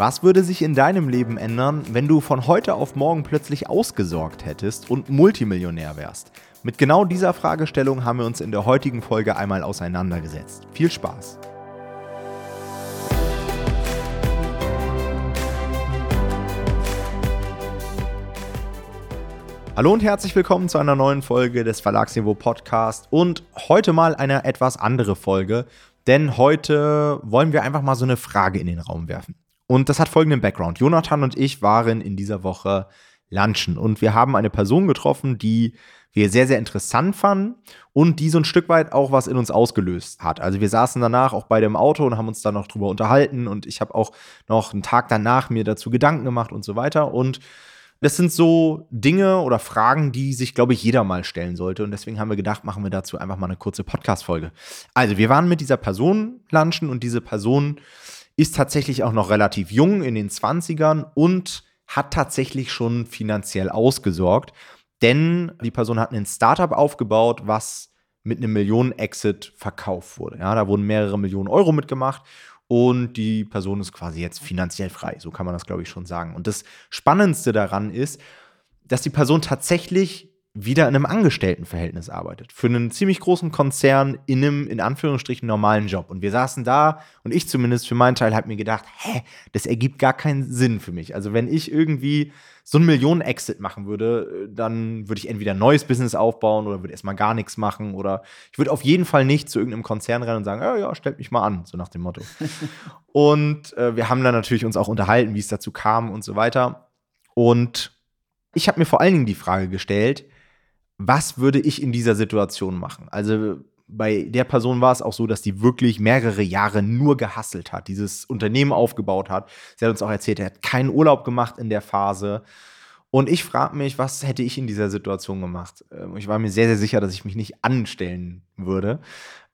Was würde sich in deinem Leben ändern, wenn du von heute auf morgen plötzlich ausgesorgt hättest und Multimillionär wärst? Mit genau dieser Fragestellung haben wir uns in der heutigen Folge einmal auseinandergesetzt. Viel Spaß! Hallo und herzlich willkommen zu einer neuen Folge des Verlagsniveau Podcast und heute mal eine etwas andere Folge, denn heute wollen wir einfach mal so eine Frage in den Raum werfen. Und das hat folgenden Background. Jonathan und ich waren in dieser Woche lunchen und wir haben eine Person getroffen, die wir sehr, sehr interessant fanden und die so ein Stück weit auch was in uns ausgelöst hat. Also wir saßen danach auch beide im Auto und haben uns da noch drüber unterhalten und ich habe auch noch einen Tag danach mir dazu Gedanken gemacht und so weiter. Und das sind so Dinge oder Fragen, die sich, glaube ich, jeder mal stellen sollte. Und deswegen haben wir gedacht, machen wir dazu einfach mal eine kurze Podcast-Folge. Also, wir waren mit dieser Person lunchen und diese Person ist tatsächlich auch noch relativ jung in den 20ern und hat tatsächlich schon finanziell ausgesorgt, denn die Person hat ein Startup aufgebaut, was mit einem Millionen-Exit verkauft wurde. Ja, da wurden mehrere Millionen Euro mitgemacht und die Person ist quasi jetzt finanziell frei. So kann man das, glaube ich, schon sagen. Und das Spannendste daran ist, dass die Person tatsächlich wieder in einem Angestelltenverhältnis arbeitet. Für einen ziemlich großen Konzern in einem, in Anführungsstrichen, normalen Job. Und wir saßen da und ich zumindest für meinen Teil habe mir gedacht, hä, das ergibt gar keinen Sinn für mich. Also wenn ich irgendwie so einen Millionen-Exit machen würde, dann würde ich entweder ein neues Business aufbauen oder würde erstmal gar nichts machen oder ich würde auf jeden Fall nicht zu irgendeinem Konzern rennen und sagen, ja, ja, stellt mich mal an, so nach dem Motto. und äh, wir haben dann natürlich uns auch unterhalten, wie es dazu kam und so weiter. Und ich habe mir vor allen Dingen die Frage gestellt, was würde ich in dieser Situation machen? Also bei der Person war es auch so, dass die wirklich mehrere Jahre nur gehasselt hat, dieses Unternehmen aufgebaut hat. Sie hat uns auch erzählt, er hat keinen Urlaub gemacht in der Phase. Und ich frage mich, was hätte ich in dieser Situation gemacht? Ähm, ich war mir sehr, sehr sicher, dass ich mich nicht anstellen würde.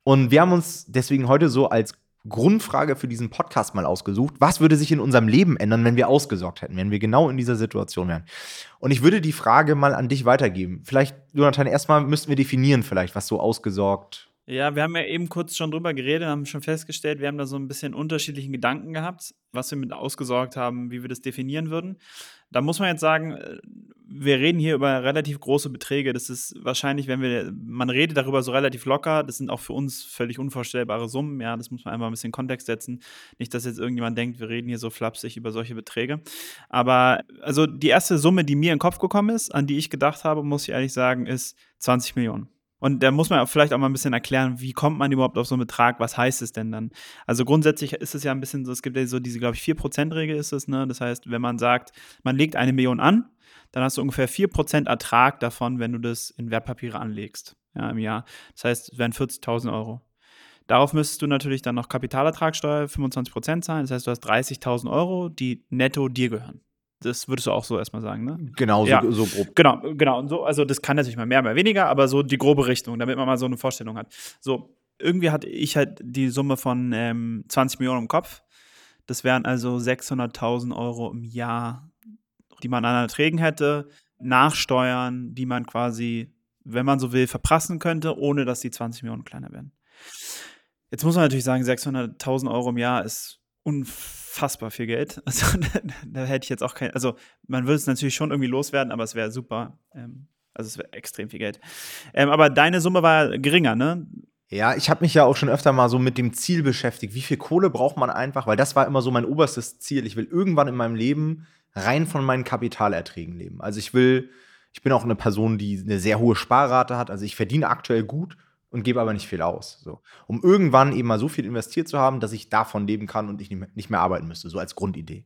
Und wir haben uns deswegen heute so als Grundfrage für diesen Podcast mal ausgesucht. Was würde sich in unserem Leben ändern, wenn wir ausgesorgt hätten, wenn wir genau in dieser Situation wären? Und ich würde die Frage mal an dich weitergeben. Vielleicht, Jonathan, erstmal müssten wir definieren, vielleicht, was so ausgesorgt ja, wir haben ja eben kurz schon drüber geredet, haben schon festgestellt, wir haben da so ein bisschen unterschiedlichen Gedanken gehabt, was wir mit ausgesorgt haben, wie wir das definieren würden. Da muss man jetzt sagen, äh, wir reden hier über relativ große Beträge. Das ist wahrscheinlich, wenn wir, man redet darüber so relativ locker, das sind auch für uns völlig unvorstellbare Summen. Ja, das muss man einfach ein bisschen in Kontext setzen. Nicht, dass jetzt irgendjemand denkt, wir reden hier so flapsig über solche Beträge. Aber also die erste Summe, die mir in den Kopf gekommen ist, an die ich gedacht habe, muss ich ehrlich sagen, ist 20 Millionen. Und da muss man vielleicht auch mal ein bisschen erklären, wie kommt man überhaupt auf so einen Betrag, was heißt es denn dann? Also grundsätzlich ist es ja ein bisschen so, es gibt ja so diese, glaube ich, 4%-Regel ist es, ne? Das heißt, wenn man sagt, man legt eine Million an, dann hast du ungefähr 4% Ertrag davon, wenn du das in Wertpapiere anlegst, ja, im Jahr. Das heißt, es wären 40.000 Euro. Darauf müsstest du natürlich dann noch Kapitalertragssteuer 25% zahlen. Das heißt, du hast 30.000 Euro, die netto dir gehören. Das würdest du auch so erstmal sagen, ne? Genau, ja. so, so grob. Genau, genau. Und so, also das kann natürlich mal mehr, mal weniger, aber so die grobe Richtung, damit man mal so eine Vorstellung hat. So, irgendwie hatte ich halt die Summe von ähm, 20 Millionen im Kopf. Das wären also 600.000 Euro im Jahr, die man an Erträgen hätte, nachsteuern, die man quasi, wenn man so will, verprassen könnte, ohne dass die 20 Millionen kleiner werden. Jetzt muss man natürlich sagen, 600.000 Euro im Jahr ist unfassbar unfassbar viel Geld. Also da, da, hätte ich jetzt auch kein, also man würde es natürlich schon irgendwie loswerden, aber es wäre super. Ähm, also es wäre extrem viel Geld. Ähm, aber deine Summe war geringer, ne? Ja, ich habe mich ja auch schon öfter mal so mit dem Ziel beschäftigt. Wie viel Kohle braucht man einfach? Weil das war immer so mein oberstes Ziel. Ich will irgendwann in meinem Leben rein von meinen Kapitalerträgen leben. Also ich will, ich bin auch eine Person, die eine sehr hohe Sparrate hat. Also ich verdiene aktuell gut und gebe aber nicht viel aus. So. Um irgendwann eben mal so viel investiert zu haben, dass ich davon leben kann und ich nicht mehr, arbeiten müsste, so als Grundidee.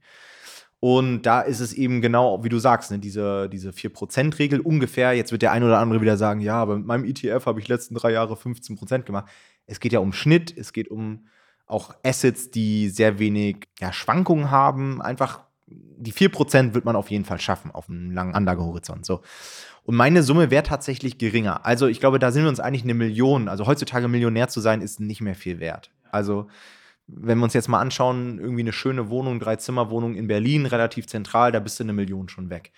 Und da ist es eben genau, wie du sagst, ne, diese, diese 4%-Regel ungefähr. Jetzt wird der ein oder andere wieder sagen, ja, aber mit meinem ETF habe ich letzten drei Jahre 15% gemacht. Es geht ja um Schnitt, es geht um auch Assets, die sehr wenig ja, Schwankungen haben. Einfach die 4% wird man auf jeden Fall schaffen auf einem langen Anlagehorizont. So. Und meine Summe wäre tatsächlich geringer. Also ich glaube, da sind wir uns eigentlich eine Million. Also heutzutage Millionär zu sein, ist nicht mehr viel wert. Also wenn wir uns jetzt mal anschauen, irgendwie eine schöne Wohnung, Drei-Zimmer-Wohnung in Berlin, relativ zentral, da bist du eine Million schon weg.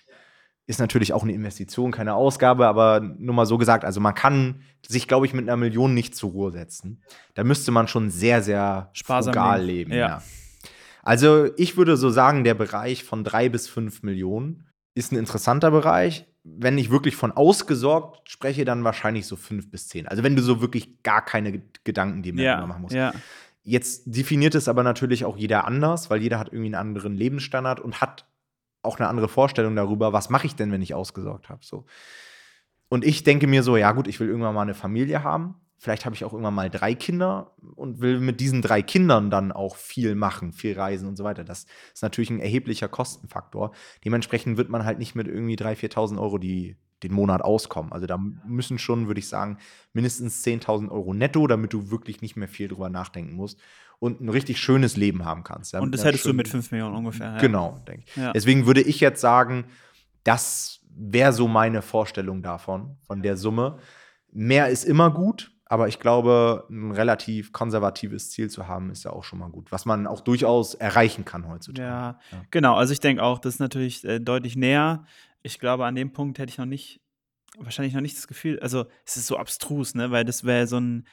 Ist natürlich auch eine Investition, keine Ausgabe, aber nur mal so gesagt, also man kann sich, glaube ich, mit einer Million nicht zur Ruhe setzen. Da müsste man schon sehr, sehr sparsam leben. leben ja. ja. Also ich würde so sagen, der Bereich von drei bis fünf Millionen ist ein interessanter Bereich. Wenn ich wirklich von ausgesorgt spreche, dann wahrscheinlich so fünf bis zehn. Also wenn du so wirklich gar keine Gedanken dir mehr Ja, machen musst. ja. Jetzt definiert es aber natürlich auch jeder anders, weil jeder hat irgendwie einen anderen Lebensstandard und hat auch eine andere Vorstellung darüber, was mache ich denn, wenn ich ausgesorgt habe. So. Und ich denke mir so, ja gut, ich will irgendwann mal eine Familie haben. Vielleicht habe ich auch irgendwann mal drei Kinder und will mit diesen drei Kindern dann auch viel machen, viel reisen und so weiter. Das ist natürlich ein erheblicher Kostenfaktor. Dementsprechend wird man halt nicht mit irgendwie 3.000, 4.000 Euro die, den Monat auskommen. Also da müssen schon, würde ich sagen, mindestens 10.000 Euro netto, damit du wirklich nicht mehr viel drüber nachdenken musst und ein richtig schönes Leben haben kannst. Und das hättest du mit 5 Millionen ungefähr. Ja. Genau, denke ich. Ja. Deswegen würde ich jetzt sagen, das wäre so meine Vorstellung davon, von der Summe. Mehr ist immer gut, aber ich glaube, ein relativ konservatives Ziel zu haben, ist ja auch schon mal gut, was man auch durchaus erreichen kann heutzutage. Ja, Ja. genau. Also ich denke auch, das ist natürlich äh, deutlich näher. Ich glaube, an dem Punkt hätte ich noch nicht, wahrscheinlich noch nicht das Gefühl, also es ist so abstrus, ne? Weil das wäre so ein,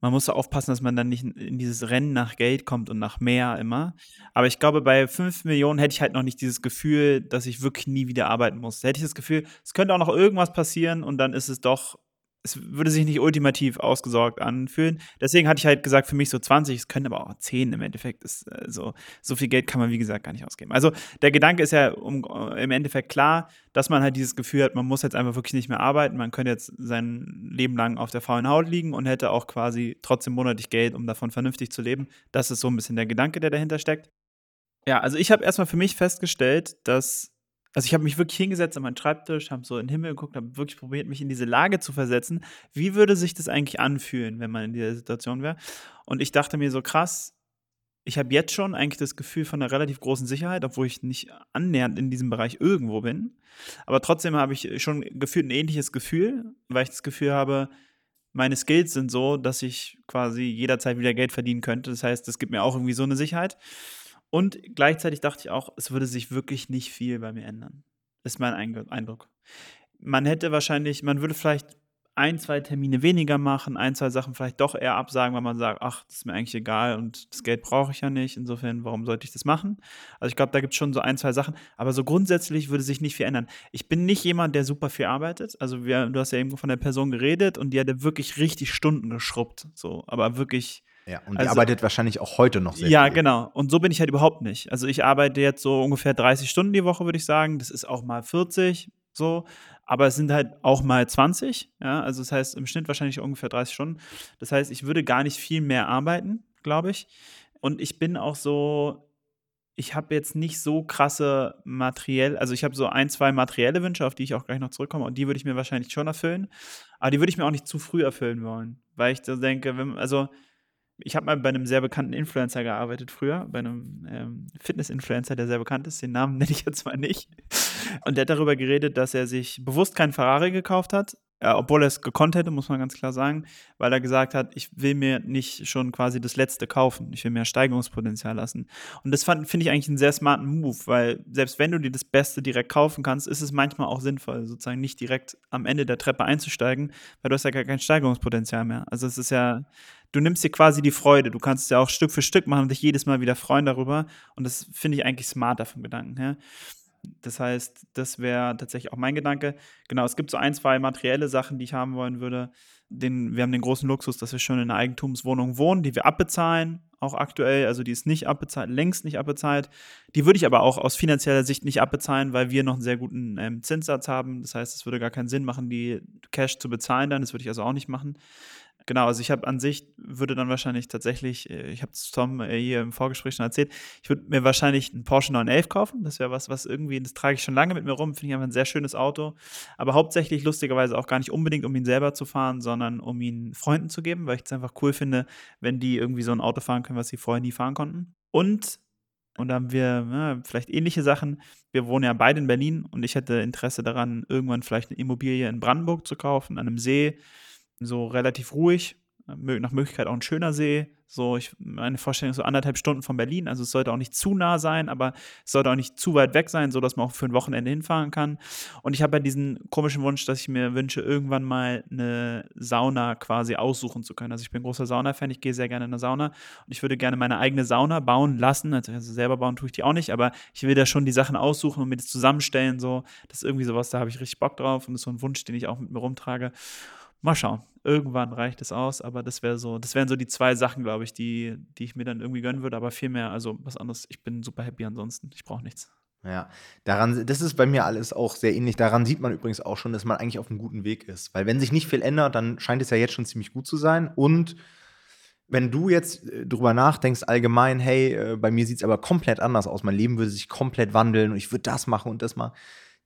man muss so aufpassen, dass man dann nicht in, dieses Rennen nach Geld kommt und nach mehr immer. Aber ich glaube, bei 5 Millionen hätte ich halt noch nicht dieses Gefühl, dass ich wirklich nie wieder arbeiten muss. Da hätte ich das Gefühl, es könnte auch noch irgendwas passieren und dann ist es doch, es würde sich nicht ultimativ ausgesorgt anfühlen. Deswegen hatte ich halt gesagt, für mich so 20, es können aber auch 10 im Endeffekt. Ist, äh, so, so viel Geld kann man, wie gesagt, gar nicht ausgeben. Also der Gedanke ist ja um, äh, im Endeffekt klar, dass man halt dieses Gefühl hat, man muss jetzt einfach wirklich nicht mehr arbeiten. Man könnte jetzt sein Leben lang auf der faulen Haut liegen und hätte auch quasi trotzdem monatlich Geld, um davon vernünftig zu leben. Das ist so ein bisschen der Gedanke, der dahinter steckt. Ja, also ich habe erstmal für mich festgestellt, dass also ich habe mich wirklich hingesetzt an meinen Schreibtisch, habe so in den Himmel geguckt, habe wirklich probiert, mich in diese Lage zu versetzen. Wie würde sich das eigentlich anfühlen, wenn man in dieser Situation wäre? Und ich dachte mir so krass, ich habe jetzt schon eigentlich das Gefühl von einer relativ großen Sicherheit, obwohl ich nicht annähernd in diesem Bereich irgendwo bin. Aber trotzdem habe ich schon gefühlt ein ähnliches Gefühl, weil ich das Gefühl habe, meine Skills sind so, dass ich quasi jederzeit wieder Geld verdienen könnte. Das heißt, es gibt mir auch irgendwie so eine Sicherheit. Und gleichzeitig dachte ich auch, es würde sich wirklich nicht viel bei mir ändern. Ist mein Eindruck. Man hätte wahrscheinlich, man würde vielleicht ein, zwei Termine weniger machen, ein, zwei Sachen vielleicht doch eher absagen, weil man sagt, ach, das ist mir eigentlich egal und das Geld brauche ich ja nicht. Insofern, warum sollte ich das machen? Also ich glaube, da gibt es schon so ein, zwei Sachen. Aber so grundsätzlich würde sich nicht viel ändern. Ich bin nicht jemand, der super viel arbeitet. Also wir, du hast ja eben von der Person geredet und die hat wirklich richtig Stunden geschrubbt. So, aber wirklich. Ja, und die Also- arbeitet wahrscheinlich auch heute noch sehr Ja, viel. genau. Und so bin ich halt überhaupt nicht. Also ich arbeite jetzt so ungefähr 30 Stunden die Woche, würde ich sagen. Das ist auch mal 40 so. Aber es sind halt auch mal 20. Ja, also das heißt im Schnitt wahrscheinlich ungefähr 30 Stunden. Das heißt, ich würde gar nicht viel mehr arbeiten, glaube ich. Und ich bin auch so, ich habe jetzt nicht so krasse materiell, also ich habe so ein, zwei materielle Wünsche, auf die ich auch gleich noch zurückkomme. Und die würde ich mir wahrscheinlich schon erfüllen. Aber die würde ich mir auch nicht zu früh erfüllen wollen. Weil ich so denke, wenn, also ich habe mal bei einem sehr bekannten Influencer gearbeitet früher, bei einem ähm, Fitness-Influencer, der sehr bekannt ist. Den Namen nenne ich jetzt mal nicht. Und der hat darüber geredet, dass er sich bewusst keinen Ferrari gekauft hat, äh, obwohl er es gekonnt hätte, muss man ganz klar sagen, weil er gesagt hat, ich will mir nicht schon quasi das Letzte kaufen. Ich will mir Steigerungspotenzial lassen. Und das finde ich eigentlich einen sehr smarten Move, weil selbst wenn du dir das Beste direkt kaufen kannst, ist es manchmal auch sinnvoll, sozusagen nicht direkt am Ende der Treppe einzusteigen, weil du hast ja gar kein Steigerungspotenzial mehr. Also es ist ja, du nimmst dir quasi die Freude. Du kannst es ja auch Stück für Stück machen und dich jedes Mal wieder freuen darüber. Und das finde ich eigentlich smarter vom Gedanken her. Das heißt, das wäre tatsächlich auch mein Gedanke. Genau, es gibt so ein, zwei materielle Sachen, die ich haben wollen würde. Den, wir haben den großen Luxus, dass wir schon in einer Eigentumswohnung wohnen, die wir abbezahlen, auch aktuell. Also die ist nicht abbezahlt, längst nicht abbezahlt. Die würde ich aber auch aus finanzieller Sicht nicht abbezahlen, weil wir noch einen sehr guten ähm, Zinssatz haben. Das heißt, es würde gar keinen Sinn machen, die Cash zu bezahlen dann. Das würde ich also auch nicht machen. Genau, also ich habe an sich, würde dann wahrscheinlich tatsächlich, äh, ich habe es Tom äh, hier im Vorgespräch schon erzählt, ich würde mir wahrscheinlich einen Porsche 911 kaufen. Das wäre was, was irgendwie, das trage ich schon lange mit mir rum, finde ich einfach ein sehr schönes Auto. Aber hauptsächlich lustigerweise auch gar nicht unbedingt, um ihn selber zu fahren, sondern um ihn Freunden zu geben, weil ich es einfach cool finde, wenn die irgendwie so ein Auto fahren können, was sie vorher nie fahren konnten. Und, und da haben wir ja, vielleicht ähnliche Sachen. Wir wohnen ja beide in Berlin und ich hätte Interesse daran, irgendwann vielleicht eine Immobilie in Brandenburg zu kaufen, an einem See so relativ ruhig, nach Möglichkeit auch ein schöner See. So, ich, meine Vorstellung ist so anderthalb Stunden von Berlin. Also es sollte auch nicht zu nah sein, aber es sollte auch nicht zu weit weg sein, sodass man auch für ein Wochenende hinfahren kann. Und ich habe ja diesen komischen Wunsch, dass ich mir wünsche, irgendwann mal eine Sauna quasi aussuchen zu können. Also ich bin großer Sauna-Fan, ich gehe sehr gerne in eine Sauna und ich würde gerne meine eigene Sauna bauen lassen. Also selber bauen tue ich die auch nicht, aber ich will da schon die Sachen aussuchen und mir das zusammenstellen. So, das ist irgendwie sowas, da habe ich richtig Bock drauf und das ist so ein Wunsch, den ich auch mit mir rumtrage. Mal schauen. Irgendwann reicht es aus, aber das wäre so, das wären so die zwei Sachen, glaube ich, die, die ich mir dann irgendwie gönnen würde, aber viel mehr, also was anderes, ich bin super happy ansonsten. Ich brauche nichts. Ja, daran, das ist bei mir alles auch sehr ähnlich. Daran sieht man übrigens auch schon, dass man eigentlich auf einem guten Weg ist. Weil wenn sich nicht viel ändert, dann scheint es ja jetzt schon ziemlich gut zu sein. Und wenn du jetzt äh, drüber nachdenkst, allgemein, hey, äh, bei mir sieht es aber komplett anders aus, mein Leben würde sich komplett wandeln und ich würde das machen und das machen,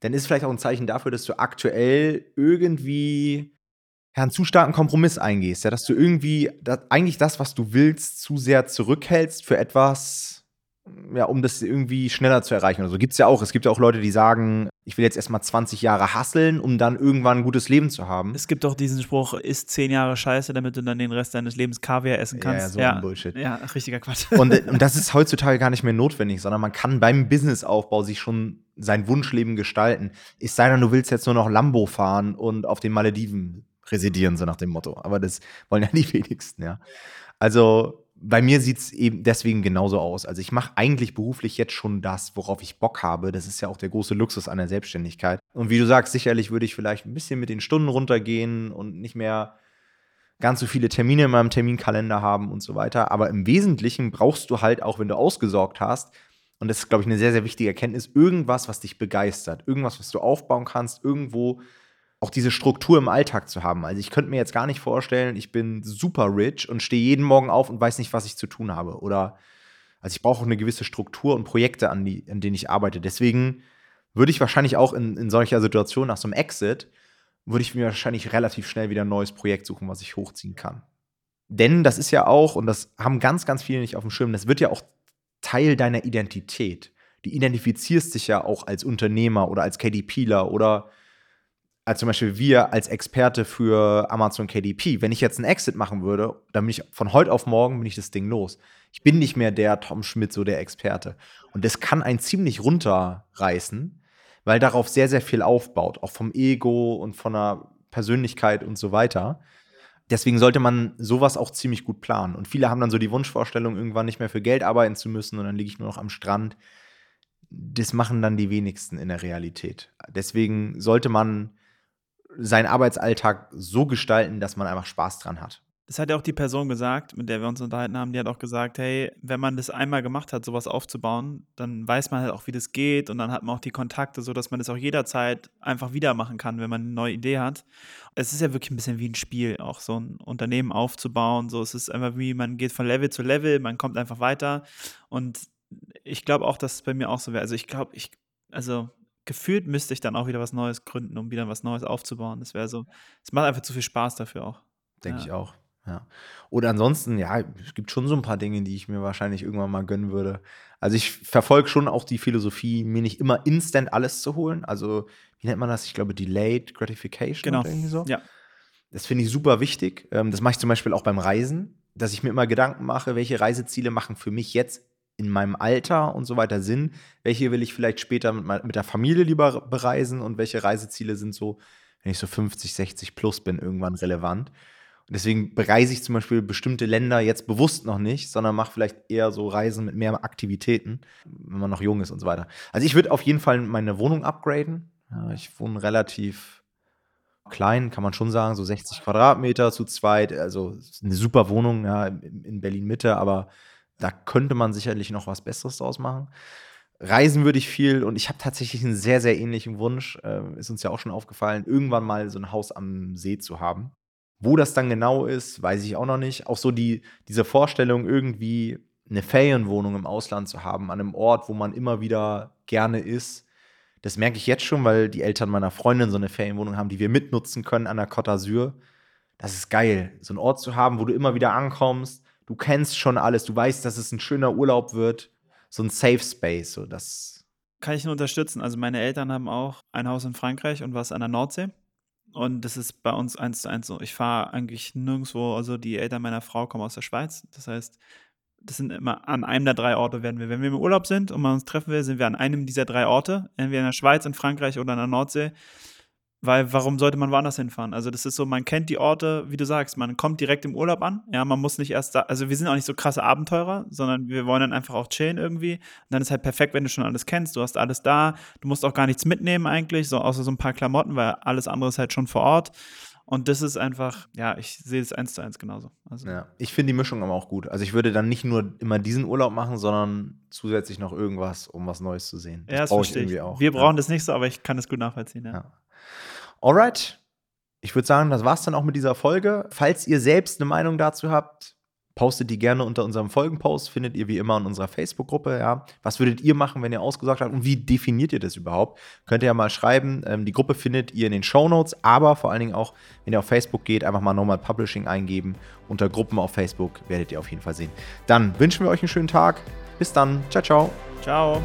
dann ist vielleicht auch ein Zeichen dafür, dass du aktuell irgendwie ja, einen zu starken Kompromiss eingehst, ja, dass du irgendwie das, eigentlich das, was du willst, zu sehr zurückhältst für etwas, ja, um das irgendwie schneller zu erreichen. Also gibt es ja auch. Es gibt ja auch Leute, die sagen, ich will jetzt erstmal 20 Jahre hasseln, um dann irgendwann ein gutes Leben zu haben. Es gibt doch diesen Spruch, isst 10 Jahre Scheiße, damit du dann den Rest deines Lebens Kaviar essen kannst. Ja, so ja. ein Bullshit. Ja, richtiger Quatsch. Und, und das ist heutzutage gar nicht mehr notwendig, sondern man kann beim Businessaufbau sich schon sein Wunschleben gestalten. Es sei denn, du willst jetzt nur noch Lambo fahren und auf den Malediven residieren, so nach dem Motto. Aber das wollen ja die wenigsten, ja. Also bei mir sieht es eben deswegen genauso aus. Also ich mache eigentlich beruflich jetzt schon das, worauf ich Bock habe. Das ist ja auch der große Luxus an der Selbstständigkeit. Und wie du sagst, sicherlich würde ich vielleicht ein bisschen mit den Stunden runtergehen und nicht mehr ganz so viele Termine in meinem Terminkalender haben und so weiter. Aber im Wesentlichen brauchst du halt auch, wenn du ausgesorgt hast, und das ist, glaube ich, eine sehr, sehr wichtige Erkenntnis, irgendwas, was dich begeistert, irgendwas, was du aufbauen kannst, irgendwo, auch diese Struktur im Alltag zu haben. Also ich könnte mir jetzt gar nicht vorstellen, ich bin super rich und stehe jeden Morgen auf und weiß nicht, was ich zu tun habe. Oder also ich brauche eine gewisse Struktur und Projekte, an, die, an denen ich arbeite. Deswegen würde ich wahrscheinlich auch in, in solcher Situation nach so einem Exit, würde ich mir wahrscheinlich relativ schnell wieder ein neues Projekt suchen, was ich hochziehen kann. Denn das ist ja auch, und das haben ganz, ganz viele nicht auf dem Schirm, das wird ja auch Teil deiner Identität. Du identifizierst dich ja auch als Unternehmer oder als KDPler oder als zum Beispiel wir als Experte für Amazon KDP, wenn ich jetzt einen Exit machen würde, dann bin ich von heute auf morgen bin ich das Ding los. Ich bin nicht mehr der Tom Schmidt, so der Experte. Und das kann einen ziemlich runterreißen, weil darauf sehr, sehr viel aufbaut, auch vom Ego und von der Persönlichkeit und so weiter. Deswegen sollte man sowas auch ziemlich gut planen. Und viele haben dann so die Wunschvorstellung, irgendwann nicht mehr für Geld arbeiten zu müssen und dann liege ich nur noch am Strand. Das machen dann die wenigsten in der Realität. Deswegen sollte man seinen Arbeitsalltag so gestalten, dass man einfach Spaß dran hat. Das hat ja auch die Person gesagt, mit der wir uns unterhalten haben, die hat auch gesagt, hey, wenn man das einmal gemacht hat, sowas aufzubauen, dann weiß man halt auch, wie das geht und dann hat man auch die Kontakte, sodass man das auch jederzeit einfach wieder machen kann, wenn man eine neue Idee hat. Es ist ja wirklich ein bisschen wie ein Spiel, auch so ein Unternehmen aufzubauen. So, es ist einfach wie, man geht von Level zu Level, man kommt einfach weiter und ich glaube auch, dass es bei mir auch so wäre. Also ich glaube, ich, also gefühlt müsste ich dann auch wieder was Neues gründen, um wieder was Neues aufzubauen. Das wäre so, es macht einfach zu viel Spaß dafür auch. Denke ja. ich auch. Ja. Oder ansonsten, ja, es gibt schon so ein paar Dinge, die ich mir wahrscheinlich irgendwann mal gönnen würde. Also ich verfolge schon auch die Philosophie, mir nicht immer instant alles zu holen. Also, wie nennt man das? Ich glaube, Delayed Gratification genau. oder irgendwie so. Ja. Das finde ich super wichtig. Ähm, das mache ich zum Beispiel auch beim Reisen, dass ich mir immer Gedanken mache, welche Reiseziele machen für mich jetzt in meinem Alter und so weiter Sinn. Welche will ich vielleicht später mit, mit der Familie lieber bereisen und welche Reiseziele sind so, wenn ich so 50, 60 plus bin, irgendwann relevant. Und deswegen bereise ich zum Beispiel bestimmte Länder jetzt bewusst noch nicht, sondern mache vielleicht eher so Reisen mit mehr Aktivitäten, wenn man noch jung ist und so weiter. Also ich würde auf jeden Fall meine Wohnung upgraden. Ich wohne relativ klein, kann man schon sagen, so 60 Quadratmeter zu zweit. Also eine super Wohnung ja, in Berlin Mitte, aber da könnte man sicherlich noch was Besseres draus machen. Reisen würde ich viel und ich habe tatsächlich einen sehr, sehr ähnlichen Wunsch, äh, ist uns ja auch schon aufgefallen, irgendwann mal so ein Haus am See zu haben. Wo das dann genau ist, weiß ich auch noch nicht. Auch so die, diese Vorstellung, irgendwie eine Ferienwohnung im Ausland zu haben, an einem Ort, wo man immer wieder gerne ist. Das merke ich jetzt schon, weil die Eltern meiner Freundin so eine Ferienwohnung haben, die wir mitnutzen können an der Côte d'Azur. Das ist geil, so einen Ort zu haben, wo du immer wieder ankommst, du kennst schon alles, du weißt, dass es ein schöner Urlaub wird, so ein Safe Space, so das kann ich nur unterstützen. Also meine Eltern haben auch ein Haus in Frankreich und was an der Nordsee. Und das ist bei uns eins zu eins so. Ich fahre eigentlich nirgendwo, also die Eltern meiner Frau kommen aus der Schweiz. Das heißt, das sind immer an einem der drei Orte werden wir. Wenn wir im Urlaub sind und man uns treffen will, sind wir an einem dieser drei Orte, entweder in der Schweiz, in Frankreich oder in der Nordsee. Weil warum sollte man woanders hinfahren? Also das ist so, man kennt die Orte, wie du sagst, man kommt direkt im Urlaub an. Ja, man muss nicht erst da, also wir sind auch nicht so krasse Abenteurer, sondern wir wollen dann einfach auch chillen irgendwie. Und dann ist halt perfekt, wenn du schon alles kennst, du hast alles da, du musst auch gar nichts mitnehmen eigentlich, so außer so ein paar Klamotten, weil alles andere ist halt schon vor Ort. Und das ist einfach, ja, ich sehe es eins zu eins genauso. Also. Ja, ich finde die Mischung aber auch gut. Also ich würde dann nicht nur immer diesen Urlaub machen, sondern zusätzlich noch irgendwas, um was Neues zu sehen. Das ja, das brauche ich irgendwie auch. Wir brauchen ja. das nicht so, aber ich kann es gut nachvollziehen. Ja. ja. Alright. Ich würde sagen, das war's dann auch mit dieser Folge. Falls ihr selbst eine Meinung dazu habt, postet die gerne unter unserem Folgenpost. Findet ihr wie immer in unserer Facebook-Gruppe. Ja. Was würdet ihr machen, wenn ihr ausgesagt habt? Und wie definiert ihr das überhaupt? Könnt ihr ja mal schreiben. Ähm, die Gruppe findet ihr in den Show Notes, aber vor allen Dingen auch, wenn ihr auf Facebook geht, einfach mal Normal Publishing eingeben. Unter Gruppen auf Facebook werdet ihr auf jeden Fall sehen. Dann wünschen wir euch einen schönen Tag. Bis dann. Ciao, ciao. Ciao.